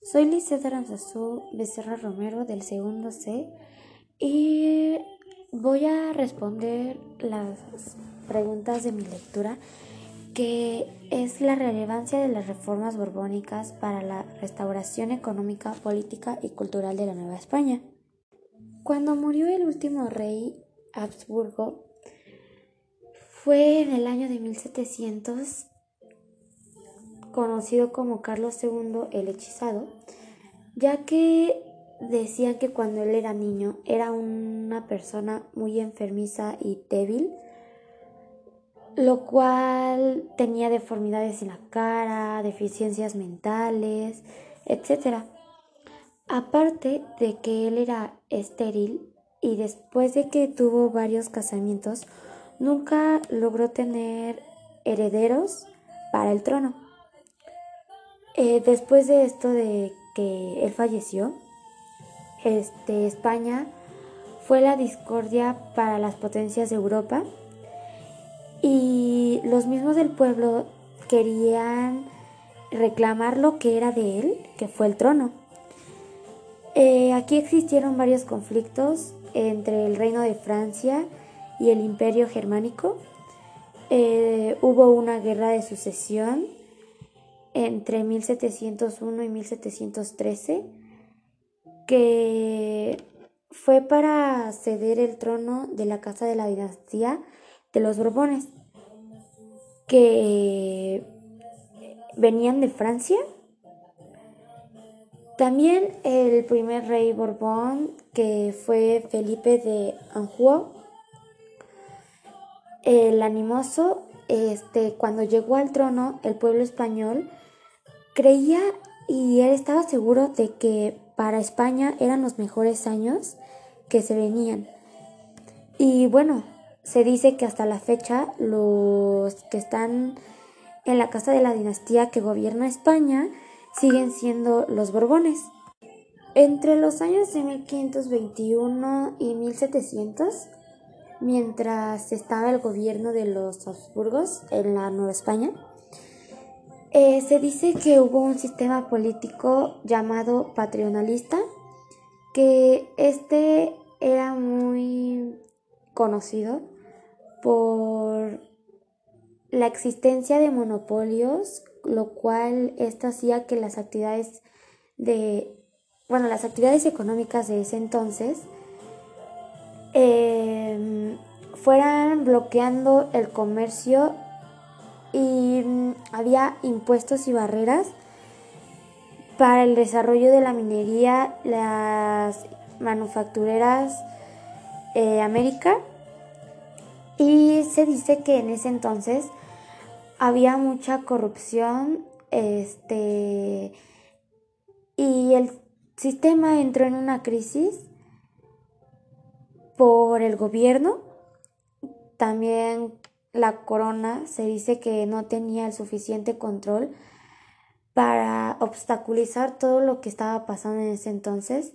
Soy Lizeth Aranzazú Becerra Romero del segundo C y voy a responder las preguntas de mi lectura que es la relevancia de las reformas borbónicas para la restauración económica, política y cultural de la Nueva España. Cuando murió el último rey Habsburgo, fue en el año de 1700 conocido como Carlos II el Hechizado, ya que decían que cuando él era niño era una persona muy enfermiza y débil, lo cual tenía deformidades en la cara, deficiencias mentales, etc. Aparte de que él era estéril y después de que tuvo varios casamientos, nunca logró tener herederos para el trono. Eh, después de esto de que él falleció, este, España fue la discordia para las potencias de Europa y los mismos del pueblo querían reclamar lo que era de él, que fue el trono. Eh, aquí existieron varios conflictos entre el reino de Francia y el imperio germánico. Eh, hubo una guerra de sucesión entre 1701 y 1713, que fue para ceder el trono de la casa de la dinastía de los Borbones, que venían de Francia. También el primer rey Borbón, que fue Felipe de Anjou, el animoso, este, cuando llegó al trono, el pueblo español Creía y él estaba seguro de que para España eran los mejores años que se venían. Y bueno, se dice que hasta la fecha los que están en la casa de la dinastía que gobierna España siguen siendo los Borbones. Entre los años de 1521 y 1700, mientras estaba el gobierno de los Habsburgos en la Nueva España, eh, se dice que hubo un sistema político llamado patronalista, que este era muy conocido por la existencia de monopolios, lo cual esto hacía que las actividades de, bueno, las actividades económicas de ese entonces em, fueran bloqueando el comercio y mm, había impuestos y barreras para el desarrollo de la minería, las manufactureras eh, América. Y se dice que en ese entonces había mucha corrupción este y el sistema entró en una crisis por el gobierno también la corona se dice que no tenía el suficiente control para obstaculizar todo lo que estaba pasando en ese entonces.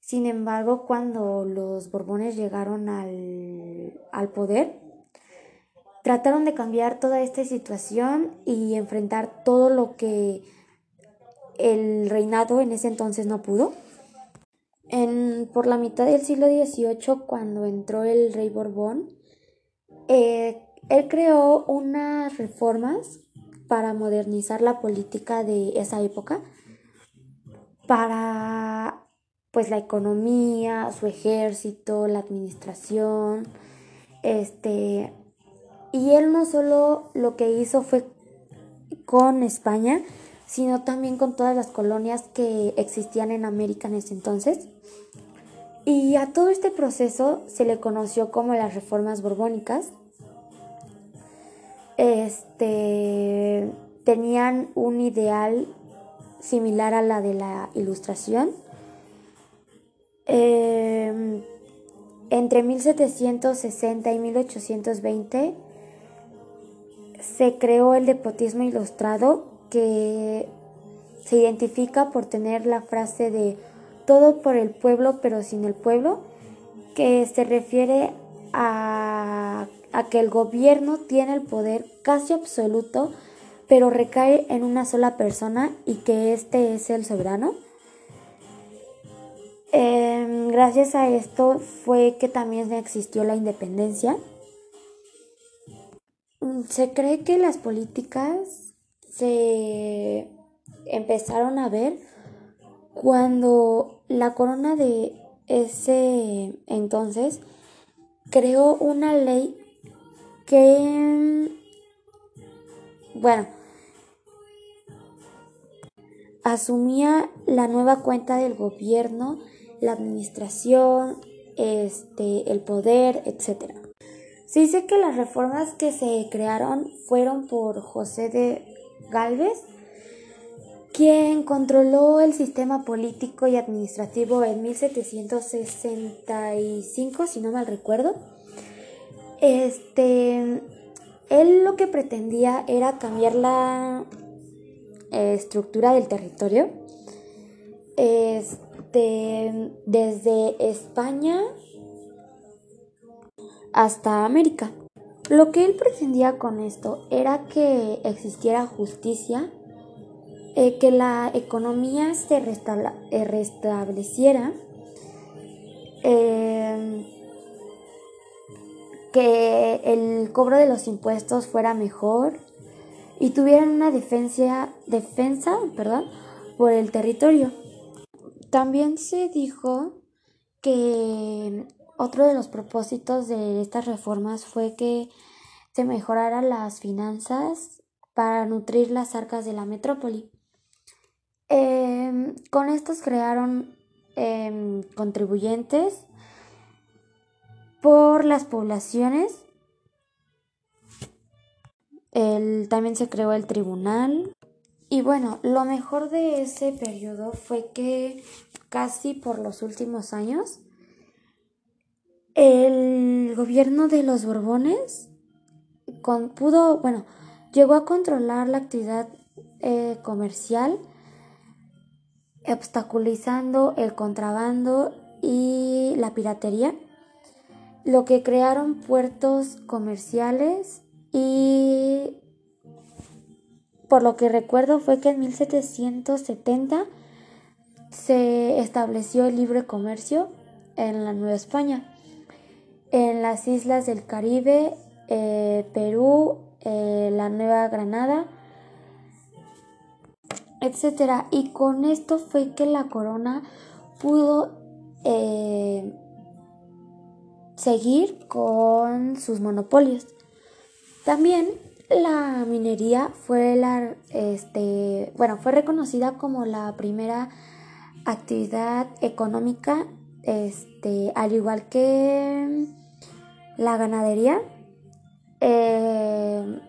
Sin embargo, cuando los Borbones llegaron al, al poder, trataron de cambiar toda esta situación y enfrentar todo lo que el reinado en ese entonces no pudo. En, por la mitad del siglo XVIII, cuando entró el rey Borbón, eh, él creó unas reformas para modernizar la política de esa época, para pues la economía, su ejército, la administración, este, y él no solo lo que hizo fue con España, sino también con todas las colonias que existían en América en ese entonces. Y a todo este proceso se le conoció como las reformas borbónicas este, tenían un ideal similar a la de la ilustración. Em, entre 1760 y 1820 se creó el depotismo ilustrado que se identifica por tener la frase de todo por el pueblo pero sin el pueblo, que se refiere a a que el gobierno tiene el poder casi absoluto pero recae en una sola persona y que éste es el soberano. Em, gracias a esto fue que también existió la independencia. Mm, se cree que las políticas se empezaron a ver cuando la corona de ese entonces creó una ley que, bueno, asumía la nueva cuenta del gobierno, la administración, este, el poder, etc. Se dice que las reformas que se crearon fueron por José de Galvez, quien controló el sistema político y administrativo en 1765, si no mal recuerdo. Este, él lo que pretendía era cambiar la eh, estructura del territorio. Este, desde España hasta América. Lo que él pretendía con esto era que existiera justicia, eh, que la economía se eh, restableciera, que el cobro de los impuestos fuera mejor y tuvieran una defensa, defensa por el territorio. También se dijo que otro de los propósitos de estas reformas fue que se mejoraran las finanzas para nutrir las arcas de la metrópoli. Em, con estos crearon em, contribuyentes por las poblaciones. también se creó el tribunal. Y bueno, lo mejor de ese periodo fue que casi por los últimos años el gobierno de los Borbones pudo, bueno, llegó a controlar la actividad eh, comercial, obstaculizando el contrabando y la piratería, lo que crearon puertos comerciales y por lo que recuerdo fue que en 1770 se estableció el libre comercio en la Nueva España en las islas del Caribe, eh, Perú, eh, la Nueva Granada, etc. Y con esto fue que la corona pudo eh, seguir con sus monopolios. También la minería fue la este bueno fue reconocida como la primera actividad económica este al igual que la ganadería. Eh,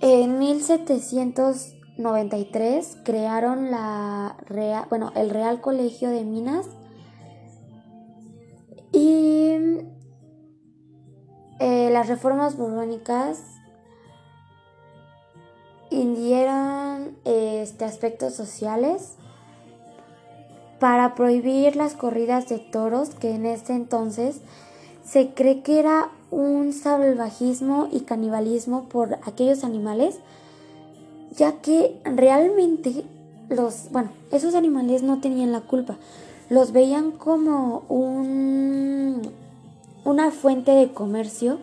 en 1793 crearon la bueno, el Real Colegio de Minas eh, las reformas borbónicas indieron este, aspectos sociales para prohibir las corridas de toros que en ese entonces se cree que era un salvajismo y canibalismo por aquellos animales, ya que realmente los, bueno, esos animales no tenían la culpa, los veían como un, una fuente de comercio,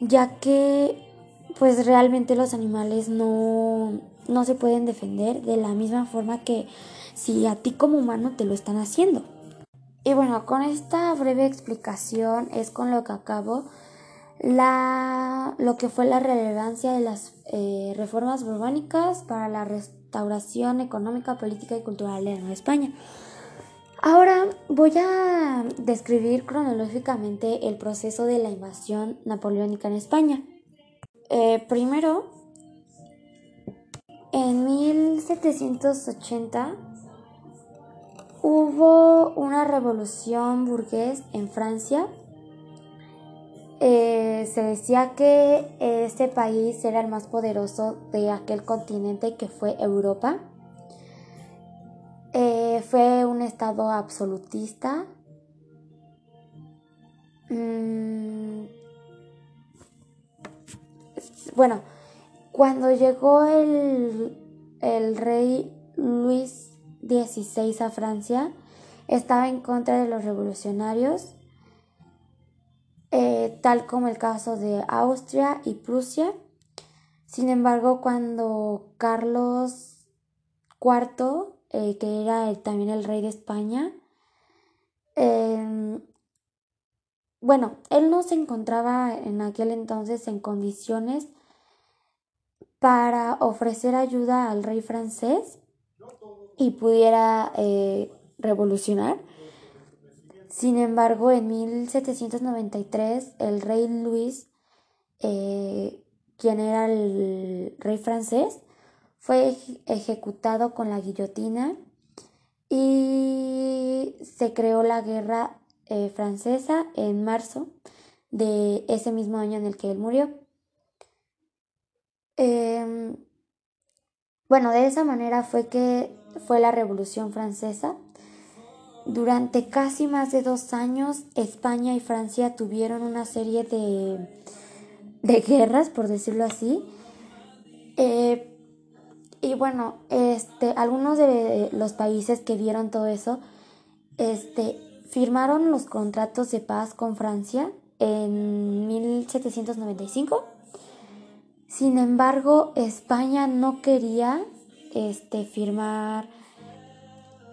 ya que pues realmente los animales no, no se pueden defender de la misma forma que si a ti como humano te lo están haciendo. Y bueno, con esta breve explicación es con lo que acabo la, lo que fue la relevancia de las eh, reformas borbónicas para la restauración económica, política y cultural de Nueva España. Ahora voy a describir cronológicamente el proceso de la invasión napoleónica en España. Eh, primero, en 1780 Hubo una revolución burgués en Francia. Eh, se decía que este país era el más poderoso de aquel continente que fue Europa. Fue un estado absolutista. Mm, bueno, cuando llegó el, el rey Luis XVI a Francia, estaba en contra de los revolucionarios, eh, tal como el caso de Austria y Prusia. Sin embargo, cuando Carlos IV, eh, que era también el rey de España, em, bueno, él no se encontraba en aquel entonces en condiciones para ofrecer ayuda al rey francés y pudiera eh, revolucionar. Sin embargo, en 1793 el rey Luis, eh, quien era el rey francés, fue ejecutado con la guillotina y se creó la guerra eh, francesa en marzo de ese mismo año en el que él murió. Em, bueno, de esa manera fue que fue la Revolución Francesa. Durante casi más de dos años, España y Francia tuvieron una serie de, de guerras, por decirlo así. Eh, y bueno, este, algunos de los países que vieron todo eso, este, firmaron los contratos de paz con Francia en 1795. Sin embargo, España no quería este, firmar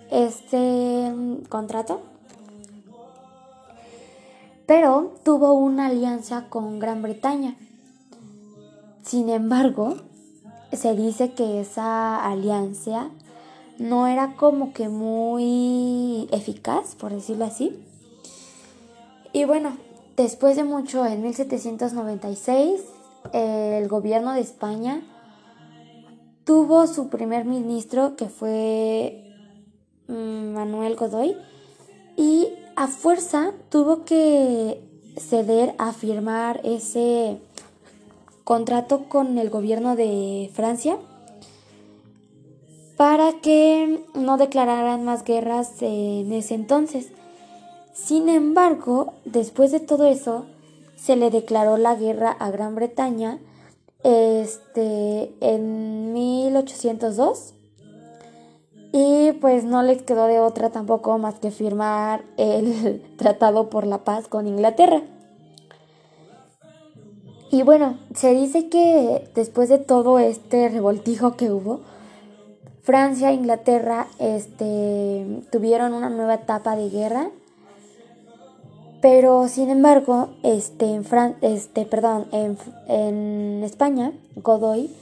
este mm, contrato, pero tuvo una alianza con Gran Bretaña. Sin embargo, se dice que esa alianza no era como que muy eficaz, por decirlo así. Y bueno, después de mucho, en 1796, el gobierno de España tuvo su primer ministro, que fue mm, Manuel Godoy, y a fuerza tuvo que ceder a firmar ese contrato con el gobierno de Francia para que no declararan más guerras en ese entonces. Sin embargo, después de todo eso, se le declaró la guerra a Gran Bretaña este, en 1802 y pues no les quedó de otra tampoco más que firmar el Tratado por la Paz con Inglaterra. Y bueno, se dice que después de todo este revoltijo que hubo, Francia e Inglaterra este, tuvieron una nueva etapa de guerra. Pero sin embargo, este, en, este, perdón, en, en, España, Godoy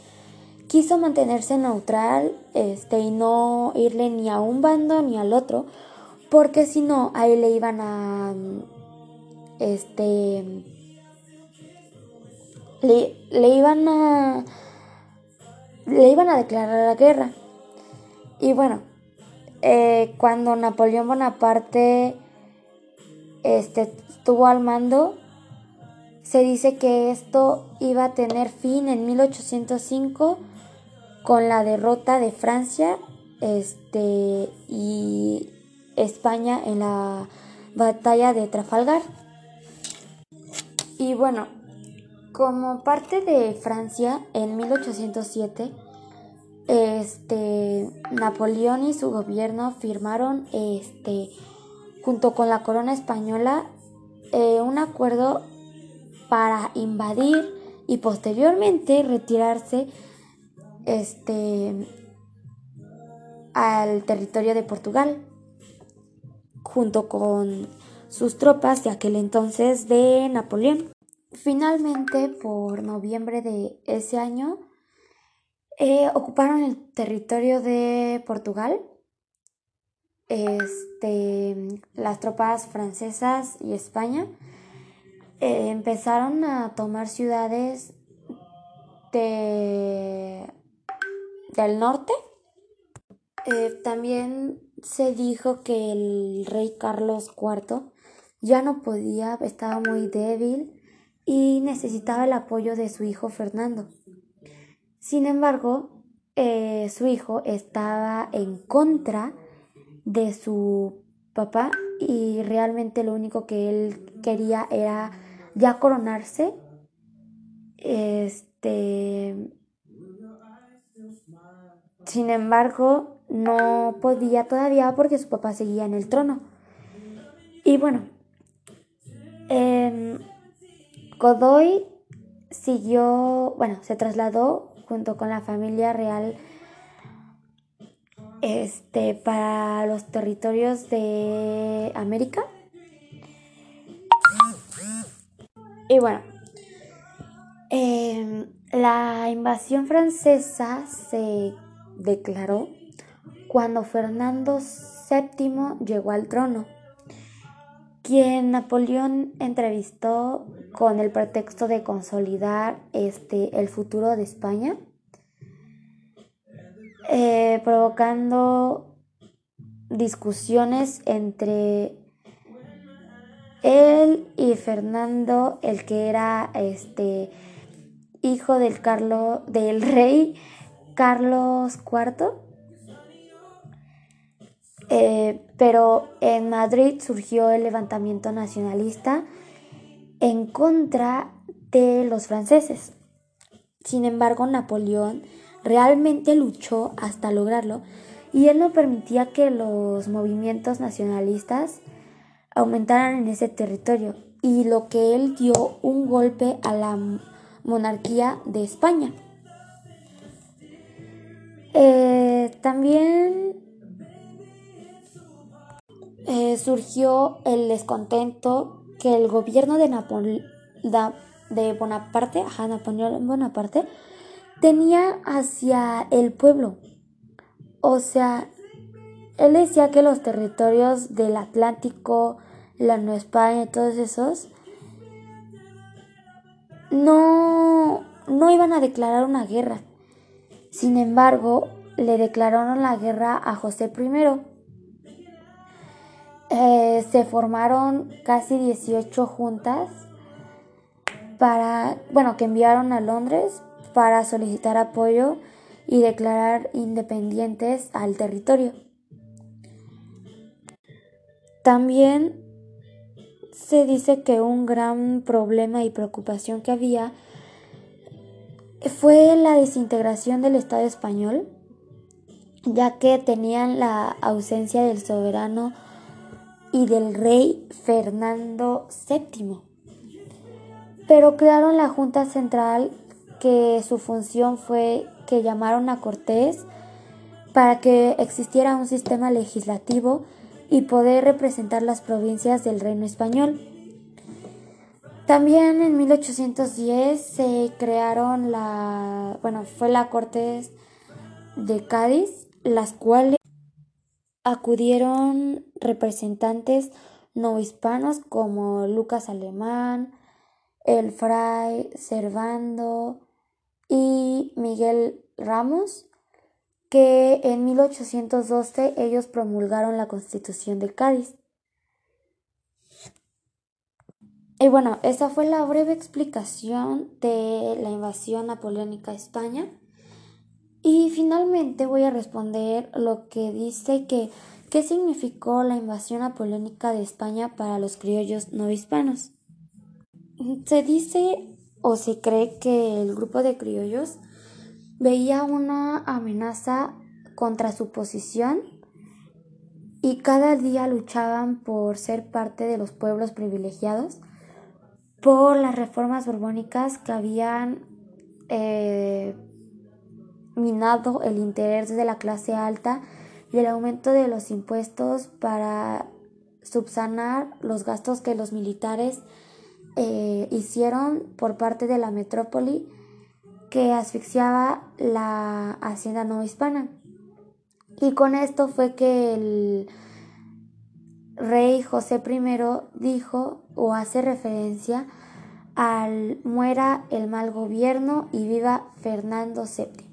quiso mantenerse neutral este, y no irle ni a un bando ni al otro, porque si no, ahí le iban a. Este. Le, le iban a. Le iban a declarar la guerra. Y bueno, eh, cuando Napoleón Bonaparte este, estuvo al mando, se dice que esto iba a tener fin en 1805 con la derrota de Francia este, y España en la batalla de Trafalgar. Y bueno, como parte de Francia en 1807, este Napoleón y su gobierno firmaron este junto con la corona española eh, un acuerdo para invadir y posteriormente retirarse este al territorio de Portugal junto con sus tropas de aquel entonces de Napoleón. Finalmente, por noviembre de ese año, eh, ocuparon el territorio de Portugal. Este, las tropas francesas y España eh, empezaron a tomar ciudades de, del norte. Eh, también se dijo que el rey Carlos IV ya no podía, estaba muy débil y necesitaba el apoyo de su hijo Fernando. Sin embargo, eh, su hijo estaba en contra de su papá y realmente lo único que él quería era ya coronarse. Este, sin embargo, no podía todavía porque su papá seguía en el trono. Y bueno, eh, Godoy siguió, bueno, se trasladó junto con la familia real este, para los territorios de América. Y bueno, em, la invasión francesa se declaró cuando Fernando VII llegó al trono, quien Napoleón entrevistó con el pretexto de consolidar este, el futuro de España, eh, provocando discusiones entre él y Fernando, el que era este hijo del Carlos del rey Carlos IV. Eh, pero en Madrid surgió el levantamiento nacionalista en contra de los franceses. Sin embargo, Napoleón realmente luchó hasta lograrlo y él no permitía que los movimientos nacionalistas aumentaran en ese territorio y lo que él dio un golpe a la monarquía de España. Eh, también eh, surgió el descontento que el gobierno de, de Bonaparte, ajá, Napoleón Bonaparte, tenía hacia el pueblo. O sea, él decía que los territorios del Atlántico, la Nueva España y todos esos no, no iban a declarar una guerra. Sin embargo, le declararon la guerra a José I eh, se formaron casi 18 juntas para, bueno, que enviaron a Londres para solicitar apoyo y declarar independientes al territorio. También se dice que un gran problema y preocupación que había fue la desintegración del Estado español, ya que tenían la ausencia del soberano y del rey Fernando VII. Pero crearon la Junta Central que su función fue que llamaron a Cortés para que existiera un sistema legislativo y poder representar las provincias del reino español. También en 1810 se crearon la, bueno, fue la Cortes de Cádiz, las cuales acudieron representantes no hispanos como Lucas Alemán, el Fray Servando y Miguel Ramos, que en 1812 ellos promulgaron la Constitución de Cádiz. Y bueno, esa fue la breve explicación de la invasión napoleónica a España. Y finalmente voy a responder lo que dice que qué significó la invasión napoleónica de España para los criollos no hispanos. Se dice o se cree que el grupo de criollos veía una amenaza contra su posición y cada día luchaban por ser parte de los pueblos privilegiados por las reformas borbónicas que habían eh, minado el interés de la clase alta y el aumento de los impuestos para subsanar los gastos que los militares eh, hicieron por parte de la metrópoli que asfixiaba la hacienda no hispana. Y con esto fue que el rey José I dijo o hace referencia al muera el mal gobierno y viva Fernando VII.